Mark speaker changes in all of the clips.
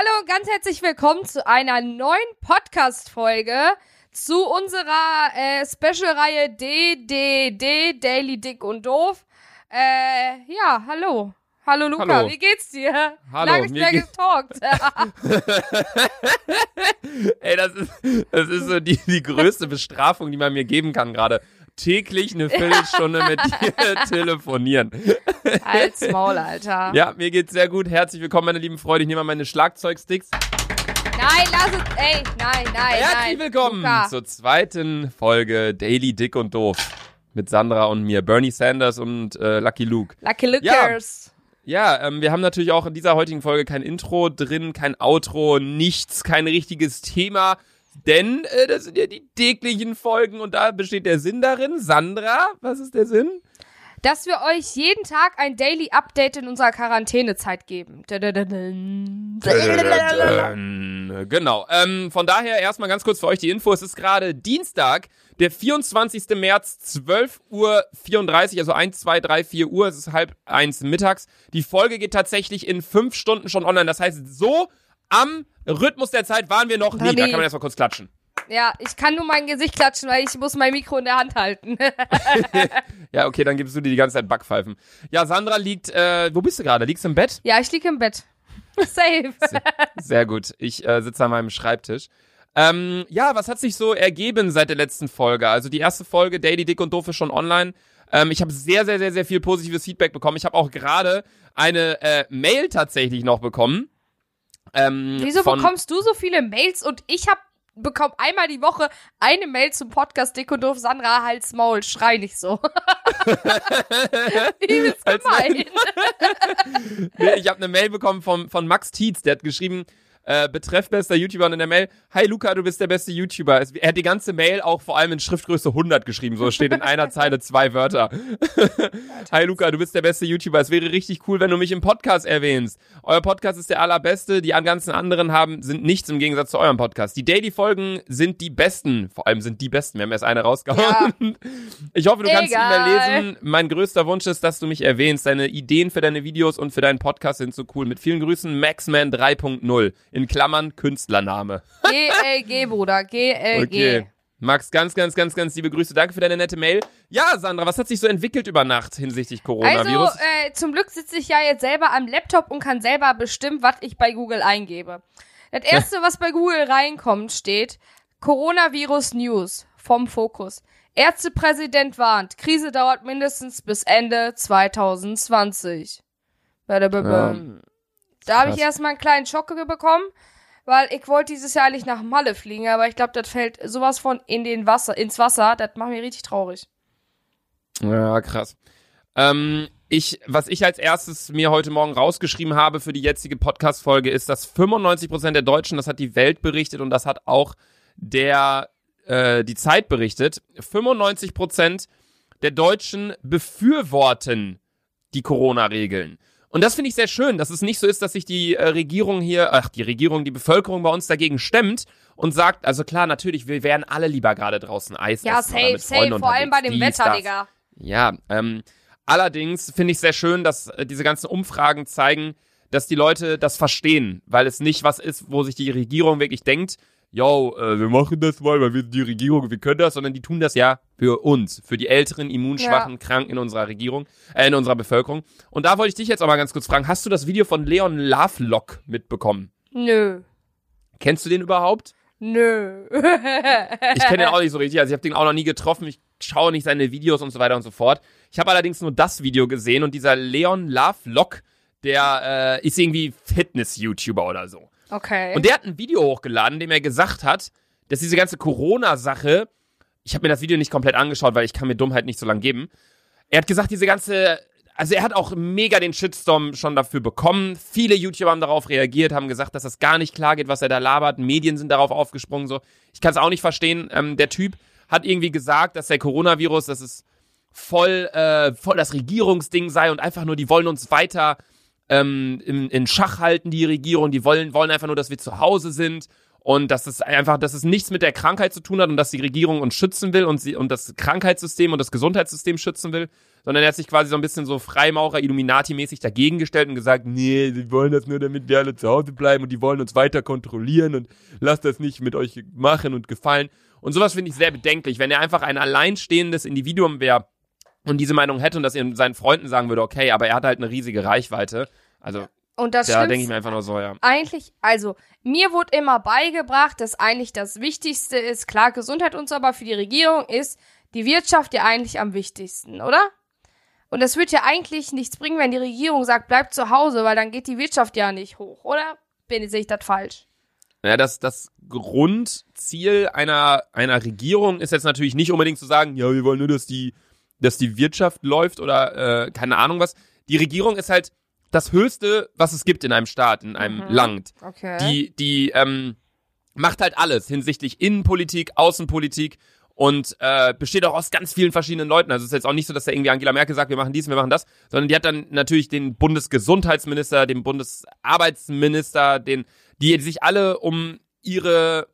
Speaker 1: Hallo und ganz herzlich willkommen zu einer neuen Podcast-Folge zu unserer äh, Special-Reihe DDD, Daily Dick und Doof. Äh, ja, hallo. Hallo Luca,
Speaker 2: Hallo.
Speaker 1: wie geht's dir?
Speaker 2: Hallo,
Speaker 1: Lange nicht mehr getalkt.
Speaker 2: Ey, das ist, das ist so die, die größte Bestrafung, die man mir geben kann gerade. Täglich eine Viertelstunde mit dir telefonieren.
Speaker 1: Als Maul, Alter.
Speaker 2: Ja, mir geht's sehr gut. Herzlich willkommen, meine lieben Freunde. Ich nehme mal meine Schlagzeugsticks.
Speaker 1: Nein, lass es. Ey, nein, nein,
Speaker 2: Herzlich
Speaker 1: nein.
Speaker 2: willkommen
Speaker 1: Luca.
Speaker 2: zur zweiten Folge Daily Dick und Doof. Mit Sandra und mir, Bernie Sanders und äh, Lucky Luke.
Speaker 1: Lucky Lookers.
Speaker 2: Ja, ähm, wir haben natürlich auch in dieser heutigen Folge kein Intro drin, kein Outro, nichts, kein richtiges Thema. Denn äh, das sind ja die täglichen Folgen und da besteht der Sinn darin. Sandra, was ist der Sinn?
Speaker 1: Dass wir euch jeden Tag ein Daily Update in unserer Quarantänezeit geben.
Speaker 2: Genau. Ähm, von daher erstmal ganz kurz für euch die Info. Es ist gerade Dienstag, der 24. März, 12 Uhr 34, also 1, 2, 3, 4 Uhr. Es ist halb eins mittags. Die Folge geht tatsächlich in fünf Stunden schon online. Das heißt, so am Rhythmus der Zeit waren wir noch nie. Da kann man erstmal kurz klatschen.
Speaker 1: Ja, ich kann nur mein Gesicht klatschen, weil ich muss mein Mikro in der Hand halten.
Speaker 2: Ja, okay, dann gibst du dir die ganze Zeit Backpfeifen. Ja, Sandra liegt, äh, wo bist du gerade? Liegst du im Bett?
Speaker 1: ja, ich liege im Bett. Safe.
Speaker 2: Sehr gut. Ich äh, sitze an meinem Schreibtisch. Ähm, ja, was hat sich so ergeben seit der letzten Folge? Also die erste Folge, Daily Dick und Doof, ist schon online. Ähm, ich habe sehr, sehr, sehr, sehr viel positives Feedback bekommen. Ich habe auch gerade eine äh, Mail tatsächlich noch bekommen. Ähm,
Speaker 1: Wieso bekommst du so viele Mails und ich hab bekomme einmal die Woche eine Mail zum Podcast Dick und Doof Sandra Hals Maul, schrei nicht so. Übelst
Speaker 2: Als-
Speaker 1: gemein.
Speaker 2: Nee, ich habe eine Mail bekommen von, von Max Tietz, der hat geschrieben, äh, betreff bester YouTuber und in der Mail, hi Luca, du bist der beste YouTuber. Es, er hat die ganze Mail auch vor allem in Schriftgröße 100 geschrieben, so steht in einer Zeile zwei Wörter. hi Luca, du bist der beste YouTuber. Es wäre richtig cool, wenn du mich im Podcast erwähnst. Euer Podcast ist der allerbeste, die ganzen anderen haben sind nichts im Gegensatz zu eurem Podcast. Die Daily-Folgen sind die besten, vor allem sind die besten. Wir haben erst eine rausgehauen. Ich hoffe, du kannst sie
Speaker 1: Egal.
Speaker 2: mehr lesen. Mein größter Wunsch ist, dass du mich erwähnst. Deine Ideen für deine Videos und für deinen Podcast sind so cool. Mit vielen Grüßen, Maxman 3.0. In Klammern Künstlername.
Speaker 1: GLG, Bruder. GLG.
Speaker 2: Okay. Max, ganz, ganz, ganz, ganz liebe Grüße. Danke für deine nette Mail. Ja, Sandra, was hat sich so entwickelt über Nacht hinsichtlich
Speaker 1: Also,
Speaker 2: Coronavirus?
Speaker 1: äh, zum Glück sitze ich ja jetzt selber am Laptop und kann selber bestimmen, was ich bei Google eingebe. Das erste, was bei Google reinkommt, steht Coronavirus News vom Fokus. Ärztepräsident warnt, Krise dauert mindestens bis Ende 2020. Badababam. Da habe ich erstmal einen kleinen Schock bekommen, weil ich wollte dieses Jahr eigentlich nach Malle fliegen, aber ich glaube, das fällt sowas von in den Wasser, ins Wasser. Das macht mich richtig traurig.
Speaker 2: Ja, krass. Ähm, ich, was ich als erstes mir heute Morgen rausgeschrieben habe für die jetzige Podcast-Folge ist, dass 95% der Deutschen, das hat die Welt berichtet und das hat auch der, äh, die Zeit berichtet, 95% der Deutschen befürworten die Corona-Regeln. Und das finde ich sehr schön, dass es nicht so ist, dass sich die äh, Regierung hier, ach, die Regierung, die Bevölkerung bei uns dagegen stemmt und sagt, also klar, natürlich, wir wären alle lieber gerade draußen Eis
Speaker 1: Ja,
Speaker 2: essen oder
Speaker 1: safe, safe, vor allem bei dem
Speaker 2: dies,
Speaker 1: Wetter,
Speaker 2: das.
Speaker 1: Digga.
Speaker 2: Ja, ähm, allerdings finde ich sehr schön, dass äh, diese ganzen Umfragen zeigen, dass die Leute das verstehen, weil es nicht was ist, wo sich die Regierung wirklich denkt, yo, äh, wir machen das mal, weil wir sind die Regierung, wir können das, sondern die tun das ja für uns, für die älteren, immunschwachen, Kranken in unserer Regierung, äh, in unserer Bevölkerung. Und da wollte ich dich jetzt auch mal ganz kurz fragen, hast du das Video von Leon Lovelock mitbekommen?
Speaker 1: Nö.
Speaker 2: Kennst du den überhaupt?
Speaker 1: Nö.
Speaker 2: Ich kenne den auch nicht so richtig, also ich habe den auch noch nie getroffen, ich schaue nicht seine Videos und so weiter und so fort. Ich habe allerdings nur das Video gesehen und dieser Leon Lovelock, der äh, ist irgendwie Fitness-YouTuber oder so.
Speaker 1: Okay.
Speaker 2: Und der hat ein Video hochgeladen, in dem er gesagt hat, dass diese ganze Corona-Sache, ich habe mir das Video nicht komplett angeschaut, weil ich kann mir Dummheit nicht so lang geben. Er hat gesagt, diese ganze, also er hat auch mega den Shitstorm schon dafür bekommen. Viele YouTuber haben darauf reagiert, haben gesagt, dass das gar nicht klar geht, was er da labert. Medien sind darauf aufgesprungen, so. Ich kann es auch nicht verstehen. Ähm, der Typ hat irgendwie gesagt, dass der Coronavirus, dass es voll, äh, voll das Regierungsding sei und einfach nur, die wollen uns weiter ähm, in, in Schach halten, die Regierung. Die wollen, wollen einfach nur, dass wir zu Hause sind und dass es einfach, dass es nichts mit der Krankheit zu tun hat und dass die Regierung uns schützen will und sie und das Krankheitssystem und das Gesundheitssystem schützen will, sondern er hat sich quasi so ein bisschen so Freimaurer Illuminati-mäßig dagegen gestellt und gesagt, nee, sie wollen das nur, damit wir alle zu Hause bleiben und die wollen uns weiter kontrollieren und lasst das nicht mit euch machen und gefallen. Und sowas finde ich sehr bedenklich, wenn er einfach ein alleinstehendes Individuum wäre und diese Meinung hätte und das seinen Freunden sagen würde, okay, aber er hat halt eine riesige Reichweite. Also
Speaker 1: Und das
Speaker 2: da denke ich mir einfach nur so, ja.
Speaker 1: eigentlich, also mir wurde immer beigebracht, dass eigentlich das Wichtigste ist, klar, Gesundheit und so, aber für die Regierung ist die Wirtschaft ja eigentlich am wichtigsten, oder? Und das wird ja eigentlich nichts bringen, wenn die Regierung sagt, bleibt zu Hause, weil dann geht die Wirtschaft ja nicht hoch, oder? Bin sehe ich das falsch?
Speaker 2: Ja, das, das Grundziel einer, einer Regierung ist jetzt natürlich nicht unbedingt zu sagen, ja, wir wollen nur, dass die, dass die Wirtschaft läuft oder äh, keine Ahnung was. Die Regierung ist halt das Höchste, was es gibt in einem Staat, in einem
Speaker 1: Mhm.
Speaker 2: Land.
Speaker 1: Okay.
Speaker 2: Die, die ähm, macht halt alles hinsichtlich Innenpolitik, Außenpolitik und äh, besteht auch aus ganz vielen verschiedenen Leuten. Also es ist jetzt auch nicht so, dass da irgendwie Angela Merkel sagt, wir machen dies, wir machen das, sondern die hat dann natürlich den Bundesgesundheitsminister, den Bundesarbeitsminister, den, die sich alle um ihre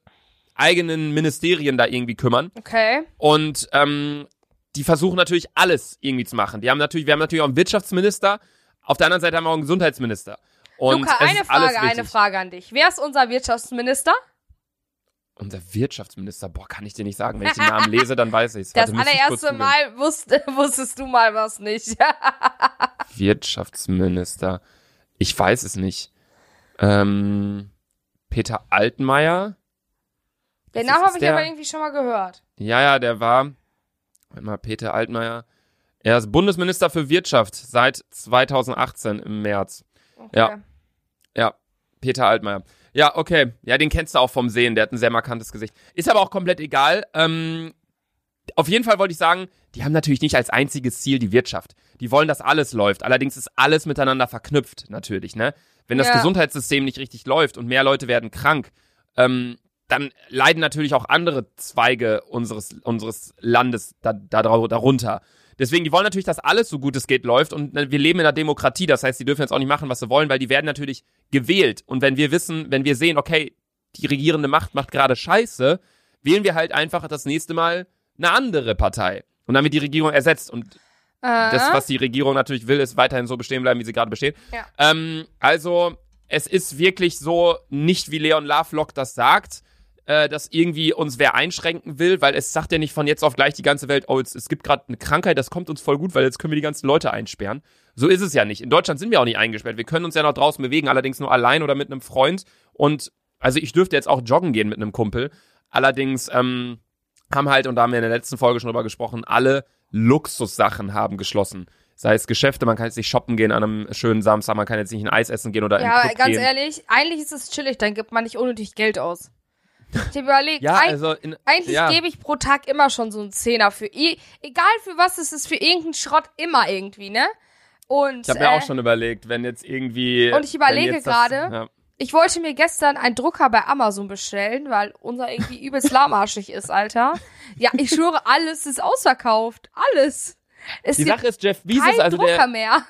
Speaker 2: eigenen Ministerien da irgendwie kümmern.
Speaker 1: okay.
Speaker 2: Und ähm, die versuchen natürlich alles irgendwie zu machen. Die haben natürlich, wir haben natürlich auch einen Wirtschaftsminister, auf der anderen Seite haben wir auch einen Gesundheitsminister. Und
Speaker 1: Luca, eine Frage, eine. Frage an dich. Wer ist unser Wirtschaftsminister?
Speaker 2: Unser Wirtschaftsminister, boah, kann ich dir nicht sagen. Wenn ich den Namen lese, dann weiß ich's.
Speaker 1: Das
Speaker 2: Warte,
Speaker 1: allererste. Mal wusste, wusstest du mal was nicht.
Speaker 2: Wirtschaftsminister. Ich weiß es nicht. Ähm, Peter Altmaier?
Speaker 1: Den Namen habe ich
Speaker 2: der-
Speaker 1: aber irgendwie schon mal gehört.
Speaker 2: Ja, ja, der war. Warte mal, Peter Altmaier. Er ist Bundesminister für Wirtschaft seit 2018 im März.
Speaker 1: Okay.
Speaker 2: Ja. Ja, Peter Altmaier. Ja, okay. Ja, den kennst du auch vom Sehen. Der hat ein sehr markantes Gesicht. Ist aber auch komplett egal. Ähm, auf jeden Fall wollte ich sagen, die haben natürlich nicht als einziges Ziel die Wirtschaft. Die wollen, dass alles läuft. Allerdings ist alles miteinander verknüpft, natürlich, ne? Wenn das
Speaker 1: Ja.
Speaker 2: Gesundheitssystem nicht richtig läuft und mehr Leute werden krank, ähm, dann leiden natürlich auch andere Zweige unseres, unseres Landes da, da, darunter. Deswegen, die wollen natürlich, dass alles so gut es geht läuft und äh, wir leben in einer Demokratie. Das heißt, die dürfen jetzt auch nicht machen, was sie wollen, weil die werden natürlich gewählt. Und wenn wir wissen, wenn wir sehen, okay, die regierende Macht macht gerade Scheiße, wählen wir halt einfach das nächste Mal eine andere Partei. Und dann wird die Regierung ersetzt. Und
Speaker 1: Äh,
Speaker 2: das, was die Regierung natürlich will, ist weiterhin so bestehen bleiben, wie sie gerade besteht.
Speaker 1: Ja.
Speaker 2: Ähm, also, es ist wirklich so, nicht wie Leon Lovelock das sagt, äh, dass irgendwie uns wer einschränken will, weil es sagt ja nicht von jetzt auf gleich die ganze Welt, oh, es, es gibt gerade eine Krankheit, das kommt uns voll gut, weil jetzt können wir die ganzen Leute einsperren. So ist es ja nicht. In Deutschland sind wir auch nicht eingesperrt. Wir können uns ja noch draußen bewegen, allerdings nur allein oder mit einem Freund. Und also ich dürfte jetzt auch joggen gehen mit einem Kumpel. Allerdings ähm, haben halt, und da haben wir in der letzten Folge schon drüber gesprochen, alle Luxussachen haben geschlossen. Sei es Geschäfte, man kann jetzt nicht shoppen gehen an einem schönen Samstag, man kann jetzt nicht ein Eis essen gehen oder
Speaker 1: ja, ganz
Speaker 2: gehen.
Speaker 1: ehrlich, eigentlich ist es chillig, dann gibt man nicht unnötig Geld aus. Ich habe überlegt,
Speaker 2: Ja, also in,
Speaker 1: eigentlich
Speaker 2: ja.
Speaker 1: gebe ich pro Tag immer schon so einen Zehner für, e egal für was es ist, für irgendeinen Schrott immer irgendwie, ne? Und
Speaker 2: Ich habe
Speaker 1: äh,
Speaker 2: mir auch schon überlegt, wenn jetzt irgendwie.
Speaker 1: Und ich überlege gerade,
Speaker 2: Ja.
Speaker 1: ich wollte mir gestern einen Drucker bei Amazon bestellen, weil unser irgendwie übelst lahmarschig ist, Alter. Ja, ich schwöre, alles ist ausverkauft. Alles. Es
Speaker 2: Die Sache ist, Jeff Bezos, also
Speaker 1: Drucker
Speaker 2: der,
Speaker 1: mehr.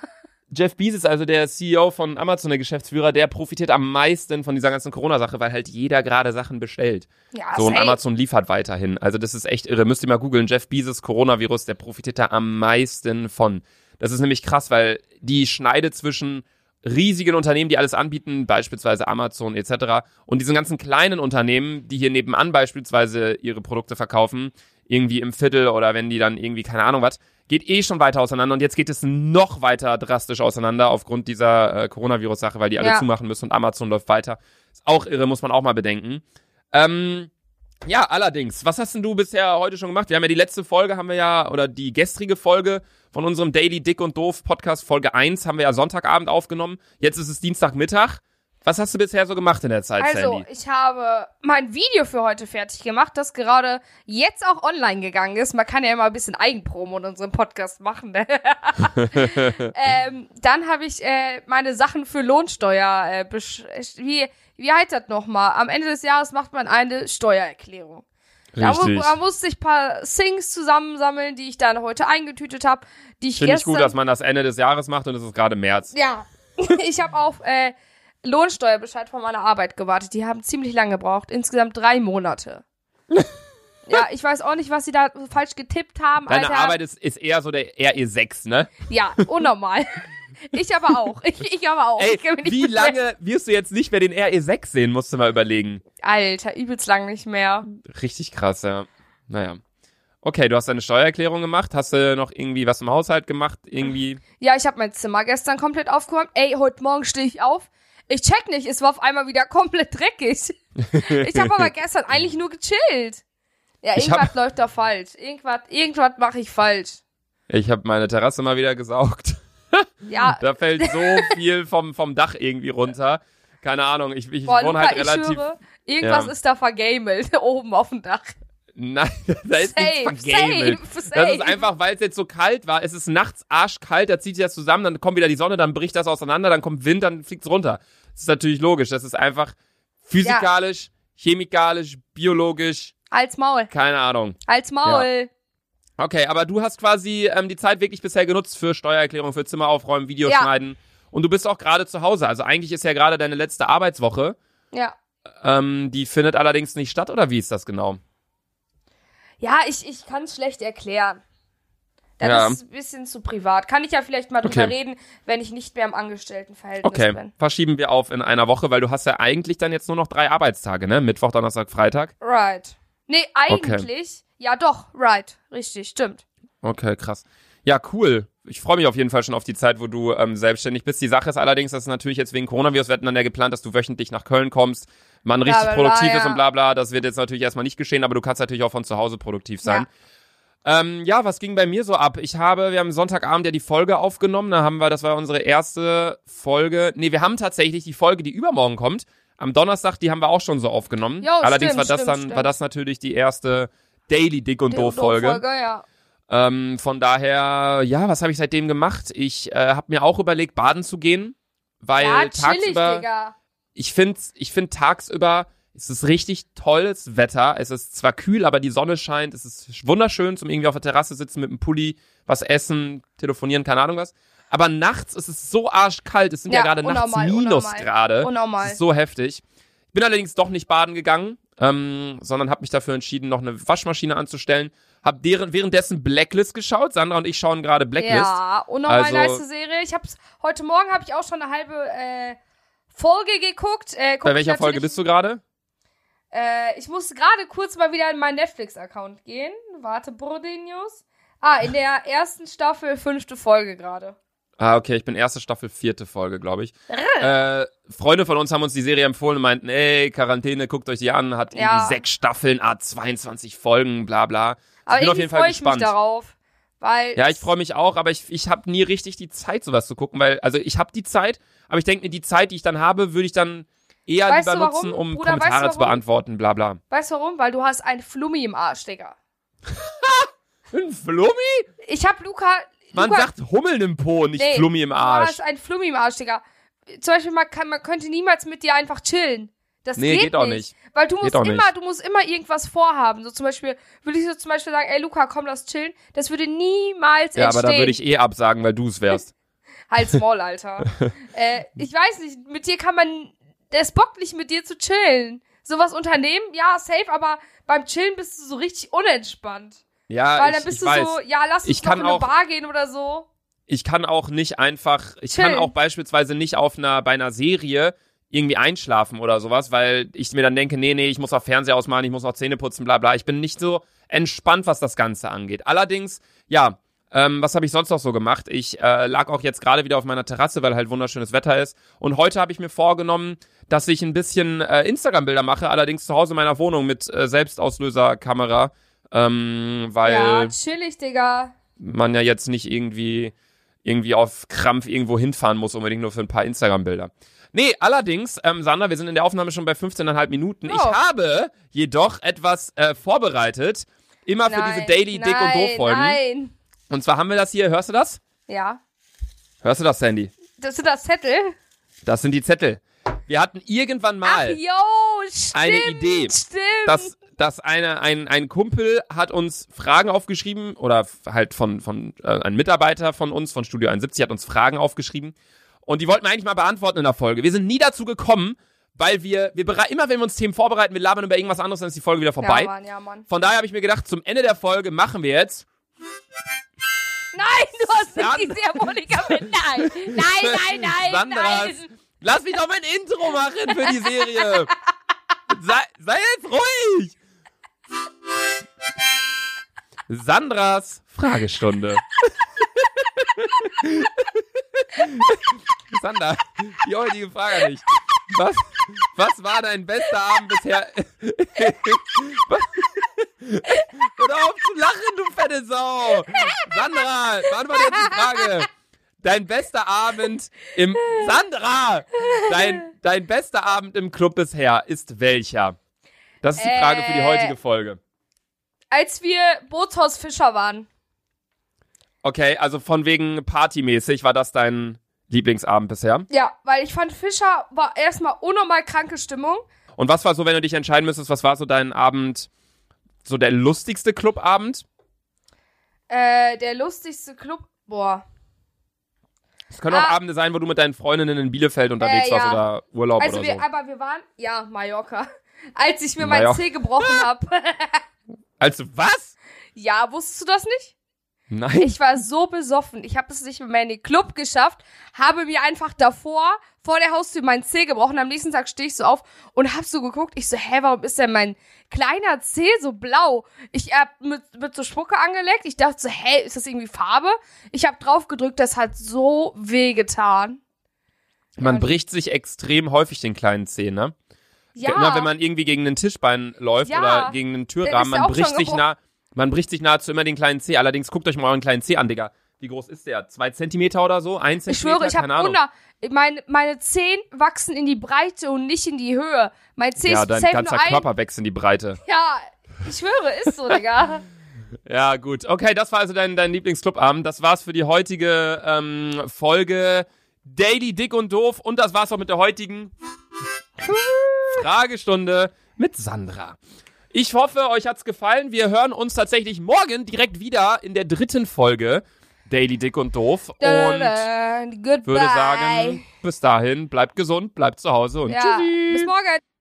Speaker 2: Jeff Bezos, also der CEO von Amazon, der Geschäftsführer, der profitiert am meisten von dieser ganzen Corona-Sache, weil halt jeder gerade Sachen bestellt.
Speaker 1: Ja,
Speaker 2: So, und. Amazon liefert weiterhin. Also das ist echt irre. Müsst ihr mal googeln. Jeff Bezos, Coronavirus, der profitiert da am meisten von. Das ist nämlich krass, weil die Schneide zwischen riesigen Unternehmen, die alles anbieten, beispielsweise Amazon etc. und diesen ganzen kleinen Unternehmen, die hier nebenan beispielsweise ihre Produkte verkaufen, irgendwie im Viertel oder wenn die dann irgendwie, keine Ahnung was, geht eh schon weiter auseinander und jetzt geht es noch weiter drastisch auseinander aufgrund dieser äh, Coronavirus-Sache, weil die alle
Speaker 1: Ja.
Speaker 2: zumachen müssen und Amazon läuft weiter. Ist auch irre, muss man auch mal bedenken. Ähm, ja, allerdings, was hast denn du bisher heute schon gemacht? Wir haben ja die letzte Folge, haben wir ja, oder die gestrige Folge von unserem Daily Dick und Doof Podcast, Folge 1, haben wir ja Sonntagabend aufgenommen. Jetzt ist es Dienstagmittag. Was hast du bisher so gemacht in der Zeit,
Speaker 1: Also,
Speaker 2: Sandy?
Speaker 1: ich habe mein Video für heute fertig gemacht, das gerade jetzt auch online gegangen ist. Man kann ja immer ein bisschen Eigenpromo in unserem Podcast machen. Ne? ähm, dann habe ich äh, meine Sachen für Lohnsteuer. Äh, besch- wie, wie heißt das nochmal? Am Ende des Jahres macht man eine Steuererklärung. Da, mu- da musste ich ein paar Things zusammensammeln, die ich dann heute eingetütet habe,
Speaker 2: Finde ich gut, dass man das Ende des Jahres macht und es ist gerade März.
Speaker 1: ja, ich habe auf äh, Lohnsteuerbescheid von meiner Arbeit gewartet. Die haben ziemlich lange gebraucht. Insgesamt drei Monate. ja, ich weiß auch nicht, was sie da falsch getippt haben.
Speaker 2: Deine
Speaker 1: Alter.
Speaker 2: Arbeit ist, ist eher so der RE6, ne?
Speaker 1: Ja, unnormal. ich aber auch. Ich, ich aber auch.
Speaker 2: Ey,
Speaker 1: ich
Speaker 2: wie lange wirst du jetzt nicht mehr den RE6 sehen, musst du mal überlegen.
Speaker 1: Alter, übelst lang nicht mehr.
Speaker 2: Richtig krass, ja. Naja. Okay, du hast deine Steuererklärung gemacht. Hast du noch irgendwie was im Haushalt gemacht? Irgendwie.
Speaker 1: Ja, ich habe mein Zimmer gestern komplett aufgeräumt. Ey, heute Morgen stehe ich auf. Ich check nicht, es war auf einmal wieder komplett dreckig. Ich habe aber gestern eigentlich nur gechillt. Ja, irgendwas
Speaker 2: hab-
Speaker 1: läuft da falsch. Irgendwas, irgendwas mache ich falsch.
Speaker 2: Ich habe meine Terrasse mal wieder gesaugt.
Speaker 1: Ja,
Speaker 2: Da fällt so viel vom, vom Dach irgendwie runter. Keine Ahnung, ich, ich
Speaker 1: boah,
Speaker 2: wohne
Speaker 1: Luca,
Speaker 2: halt relativ.
Speaker 1: ich höre, irgendwas
Speaker 2: Ja.
Speaker 1: ist da vergamelt, oben auf dem Dach.
Speaker 2: Nein, da ist nichts
Speaker 1: Safe,
Speaker 2: vergamelt.
Speaker 1: safe, safe.
Speaker 2: Das ist einfach, weil es jetzt so kalt war. Es ist nachts arschkalt, da zieht sich das zusammen, dann kommt wieder die Sonne, dann bricht das auseinander, dann kommt Wind, dann fliegt's runter. Das ist natürlich logisch. Das ist einfach physikalisch, chemikalisch, biologisch,
Speaker 1: Als Maul,
Speaker 2: keine Ahnung.
Speaker 1: als Maul.
Speaker 2: Okay, aber du hast quasi ähm, die Zeit wirklich bisher genutzt für Steuererklärung, für Zimmer aufräumen, Videos
Speaker 1: Ja.
Speaker 2: schneiden. Und du bist auch gerade zu Hause. Also eigentlich ist ja gerade deine letzte Arbeitswoche.
Speaker 1: Ja.
Speaker 2: Ähm, die findet allerdings nicht statt, oder wie ist das genau?
Speaker 1: Ja, ich, ich kann es schlecht erklären. Das
Speaker 2: Ja.
Speaker 1: ist ein bisschen zu privat. Kann ich ja vielleicht mal drüber
Speaker 2: Okay.
Speaker 1: reden, wenn ich nicht mehr im Angestelltenverhältnis
Speaker 2: Okay,
Speaker 1: bin.
Speaker 2: verschieben wir auf in einer Woche, weil du hast ja eigentlich dann jetzt nur noch drei Arbeitstage, ne? Mittwoch, Donnerstag, Freitag.
Speaker 1: Right. Nee, eigentlich. Ja, doch, right. Richtig, stimmt.
Speaker 2: Okay, krass. Ja, cool. Ich freue mich auf jeden Fall schon auf die Zeit, wo du ähm, selbstständig bist. Die Sache ist allerdings, dass natürlich jetzt wegen Coronavirus, wir hatten dann ja geplant, dass du wöchentlich nach Köln kommst, man richtig
Speaker 1: Bla, bla, bla,
Speaker 2: produktiv
Speaker 1: ja.
Speaker 2: ist und bla bla. Das wird jetzt natürlich erstmal nicht geschehen, aber du kannst natürlich auch von zu Hause produktiv sein. Ähm, ja, was ging bei mir so ab? Ich habe, wir haben Sonntagabend ja die Folge aufgenommen, da haben wir, das war unsere erste Folge. Nee, wir haben tatsächlich die Folge, die übermorgen kommt. Am Donnerstag, die haben wir auch schon so aufgenommen.
Speaker 1: Jo,
Speaker 2: Allerdings
Speaker 1: stimmt,
Speaker 2: war das
Speaker 1: stimmt,
Speaker 2: dann,
Speaker 1: stimmt.
Speaker 2: war das natürlich die erste Daily Dick und Doof Folge.
Speaker 1: ja.
Speaker 2: Ähm, von daher, ja, was habe ich seitdem gemacht? Ich äh, habe mir auch überlegt, baden zu gehen, weil
Speaker 1: Ja,
Speaker 2: tagsüber,
Speaker 1: Digga.
Speaker 2: Ich finde, ich find tagsüber es ist richtig tolles Wetter. Es ist zwar kühl, aber die Sonne scheint. Es ist wunderschön zum irgendwie auf der Terrasse sitzen mit einem Pulli, was essen, telefonieren, keine Ahnung was. Aber nachts ist es so arschkalt. Es sind ja,
Speaker 1: Ja,
Speaker 2: gerade nachts Minusgrade.
Speaker 1: Unnormal.
Speaker 2: Das ist so heftig. Ich bin allerdings doch nicht baden gegangen, ähm, sondern habe mich dafür entschieden, noch eine Waschmaschine anzustellen. Hab deren, währenddessen Blacklist geschaut. Sandra und ich schauen gerade Blacklist.
Speaker 1: Ja, unnormal
Speaker 2: Also-
Speaker 1: nice Serie. Ich hab's, heute Morgen habe ich auch schon eine halbe äh, Folge geguckt. Äh, guck
Speaker 2: Bei welcher Folge bist du gerade?
Speaker 1: Äh, ich musste gerade kurz mal wieder in meinen Netflix-Account gehen. Warte, Brodenius. Ah, in der ersten Staffel, fünfte Folge gerade.
Speaker 2: Ah, okay, ich bin erste Staffel, vierte Folge, glaube ich. Äh, Freunde von uns haben uns die Serie empfohlen und meinten, ey, Quarantäne, guckt euch die an, hat irgendwie
Speaker 1: Ja.
Speaker 2: sechs Staffeln, ah, 22 Folgen, bla bla.
Speaker 1: Aber
Speaker 2: ich bin auf
Speaker 1: irgendwie
Speaker 2: jeden Fall
Speaker 1: freue ich mich
Speaker 2: gespannt.
Speaker 1: darauf. Weil
Speaker 2: Ja, ich freue mich auch, aber ich, ich habe nie richtig die Zeit, sowas zu gucken, weil, also ich habe die Zeit, aber ich denke mir, die Zeit, die ich dann habe, würde ich dann eher
Speaker 1: Weißt
Speaker 2: lieber
Speaker 1: du
Speaker 2: nutzen, um
Speaker 1: Bruder, weißt
Speaker 2: Kommentare
Speaker 1: du
Speaker 2: zu beantworten, bla bla.
Speaker 1: Weißt du warum? Weil du hast ein Flummi im Arsch, Digga.
Speaker 2: Ein Flummi?
Speaker 1: Ich hab Luca.
Speaker 2: Man
Speaker 1: Luca,
Speaker 2: sagt Hummeln im Po, nicht
Speaker 1: nee,
Speaker 2: Flummi im
Speaker 1: Du
Speaker 2: Arsch.
Speaker 1: hast ein Flummi im Arsch, Digga. Zum Beispiel, man, kann, man könnte niemals mit dir einfach chillen. Das
Speaker 2: Nee,
Speaker 1: geht,
Speaker 2: geht auch
Speaker 1: nicht. Weil du musst immer,
Speaker 2: nicht.
Speaker 1: du musst immer irgendwas vorhaben. So zum Beispiel, würde ich so zum Beispiel sagen, ey Luca, komm, lass chillen. Das würde niemals
Speaker 2: Ja, aber
Speaker 1: entstehen.
Speaker 2: da würde ich eh absagen, weil du es wärst.
Speaker 1: Halt's Maul, Alter. äh, ich weiß nicht, mit dir kann man, das bockt nicht mit dir zu chillen. Sowas unternehmen, ja, safe, aber beim Chillen bist du so richtig unentspannt.
Speaker 2: Ja,
Speaker 1: Weil
Speaker 2: ich,
Speaker 1: dann bist du
Speaker 2: weiß.
Speaker 1: so, ja, lass uns
Speaker 2: Ich kann
Speaker 1: in eine
Speaker 2: auch-
Speaker 1: Bar gehen oder so.
Speaker 2: ich kann auch nicht einfach, ich
Speaker 1: Chillen.
Speaker 2: kann auch beispielsweise nicht auf einer, bei einer Serie irgendwie einschlafen oder sowas, weil ich mir dann denke, nee, nee, ich muss auch Fernseher ausmachen, ich muss auch Zähne putzen, bla bla. Ich bin nicht so entspannt, was das Ganze angeht. Allerdings, ja, ähm, was habe ich sonst noch so gemacht? Ich äh, lag auch jetzt gerade wieder auf meiner Terrasse, weil halt wunderschönes Wetter ist. Und heute habe ich mir vorgenommen, dass ich ein bisschen äh, Instagram-Bilder mache, allerdings zu Hause in meiner Wohnung mit äh, Selbstauslöserkamera, ähm, weil
Speaker 1: Ja, chillig, Digga.
Speaker 2: man ja jetzt nicht irgendwie, irgendwie auf Krampf irgendwo hinfahren muss, unbedingt nur für ein paar Instagram-Bilder. Nee, allerdings, ähm, Sandra, wir sind in der Aufnahme schon bei 15,5 Minuten. Ich
Speaker 1: Oh.
Speaker 2: habe jedoch etwas äh, vorbereitet, immer für diese Daily Dick und Doof Folgen.
Speaker 1: Nein.
Speaker 2: Und zwar haben wir das hier, hörst du das?
Speaker 1: Ja.
Speaker 2: Hörst du das, Sandy?
Speaker 1: Das sind das Zettel.
Speaker 2: Das sind die Zettel. Wir hatten irgendwann mal
Speaker 1: Ach, yo, stimmt.
Speaker 2: eine Idee,
Speaker 1: Stimmt.
Speaker 2: dass, dass eine, ein, ein Kumpel hat uns Fragen aufgeschrieben oder halt von, von äh, ein Mitarbeiter von uns von Studio 71 hat uns Fragen aufgeschrieben Und die wollten wir eigentlich mal beantworten in der Folge. Wir sind nie dazu gekommen, weil wir, wir immer wenn wir uns Themen vorbereiten, wir labern über irgendwas anderes, dann ist die Folge wieder vorbei.
Speaker 1: Ja, Mann, ja, Mann.
Speaker 2: Von daher habe ich mir gedacht, zum Ende der Folge machen wir jetzt.
Speaker 1: Nein, du hast
Speaker 2: Sand-
Speaker 1: nicht die Harmonika mit. Nein, nein, nein, nein,
Speaker 2: Sandras.
Speaker 1: nein.
Speaker 2: Lass mich doch mein Intro machen für die Serie. sei, sei jetzt ruhig. Sandras Fragestunde. Sandra, die heutige Frage an dich. Was, was war dein bester Abend bisher? Was- Hör auf zu lachen, du fette Sau! Sandra, beantworte jetzt die Frage. Dein bester Abend im Sandra! Dein, dein bester Abend im Club bisher ist welcher? Das ist die Frage für die
Speaker 1: Äh.
Speaker 2: heutige Folge.
Speaker 1: Als wir Bootshaus Fischer waren.
Speaker 2: Okay, also von wegen partymäßig war das dein Lieblingsabend bisher.
Speaker 1: Ja, weil ich fand, Fischer war erstmal unnormal kranke Stimmung.
Speaker 2: Und was war so, wenn du dich entscheiden müsstest, was war so dein Abend, so der lustigste Clubabend?
Speaker 1: Äh, der lustigste Club. Boah.
Speaker 2: Es können auch
Speaker 1: Ah.
Speaker 2: Abende sein, wo du mit deinen Freundinnen in Bielefeld unterwegs
Speaker 1: Äh,
Speaker 2: warst
Speaker 1: ja.
Speaker 2: oder Urlaub
Speaker 1: Also
Speaker 2: oder
Speaker 1: wir,
Speaker 2: so.
Speaker 1: aber wir waren, ja, Mallorca. Als ich mir mein
Speaker 2: Mallorca.
Speaker 1: Zeh gebrochen habe.
Speaker 2: Also was?
Speaker 1: ja, wusstest du das nicht?
Speaker 2: Nein.
Speaker 1: Ich war so besoffen. Ich habe es nicht mehr in den Club geschafft, habe mir einfach davor vor der Haustür meinen Zeh gebrochen. Am nächsten Tag stehe ich so auf und hab so geguckt. Ich so, hä, warum ist denn mein kleiner Zeh so blau? Ich hab mit, mit so Spucke angeleckt. Ich dachte so, hä, ist das irgendwie Farbe? Ich hab drauf gedrückt, das hat so weh getan.
Speaker 2: Man bricht sich extrem häufig den kleinen Zeh, ne?
Speaker 1: Ja.
Speaker 2: Immer wenn man irgendwie gegen einen Tischbein läuft
Speaker 1: Ja.
Speaker 2: oder gegen einen
Speaker 1: Der
Speaker 2: Türrahmen,
Speaker 1: ja
Speaker 2: man bricht sich nah, man bricht sich nahezu immer den kleinen Zeh. Allerdings guckt euch mal euren kleinen Zeh an, Digga. Wie groß ist der? Zwei Zentimeter oder so? Ein
Speaker 1: ich
Speaker 2: Zentimeter?
Speaker 1: schwöre, ich habe
Speaker 2: Keine Ahnung.
Speaker 1: unter meine meine Zehen wachsen in die Breite und nicht in die Höhe. Mein Zeh
Speaker 2: Ja,
Speaker 1: ist
Speaker 2: dein ganzer
Speaker 1: nur ein.
Speaker 2: Körper wächst in die Breite.
Speaker 1: Ja, ich schwöre, ist so, Digga.
Speaker 2: Ja, gut. Okay, das war also dein, dein Lieblingsclubabend. Das war's für die heutige ähm, Folge Daily Dick und Doof. Und das war's auch mit der heutigen Fragestunde mit Sandra. Ich hoffe, euch hat's gefallen. Wir hören uns tatsächlich morgen direkt wieder in der dritten Folge Daily Dick und Doof. Und würde sagen, bis dahin, bleibt gesund, bleibt zu Hause und
Speaker 1: ja,
Speaker 2: tschüssi.
Speaker 1: bis morgen.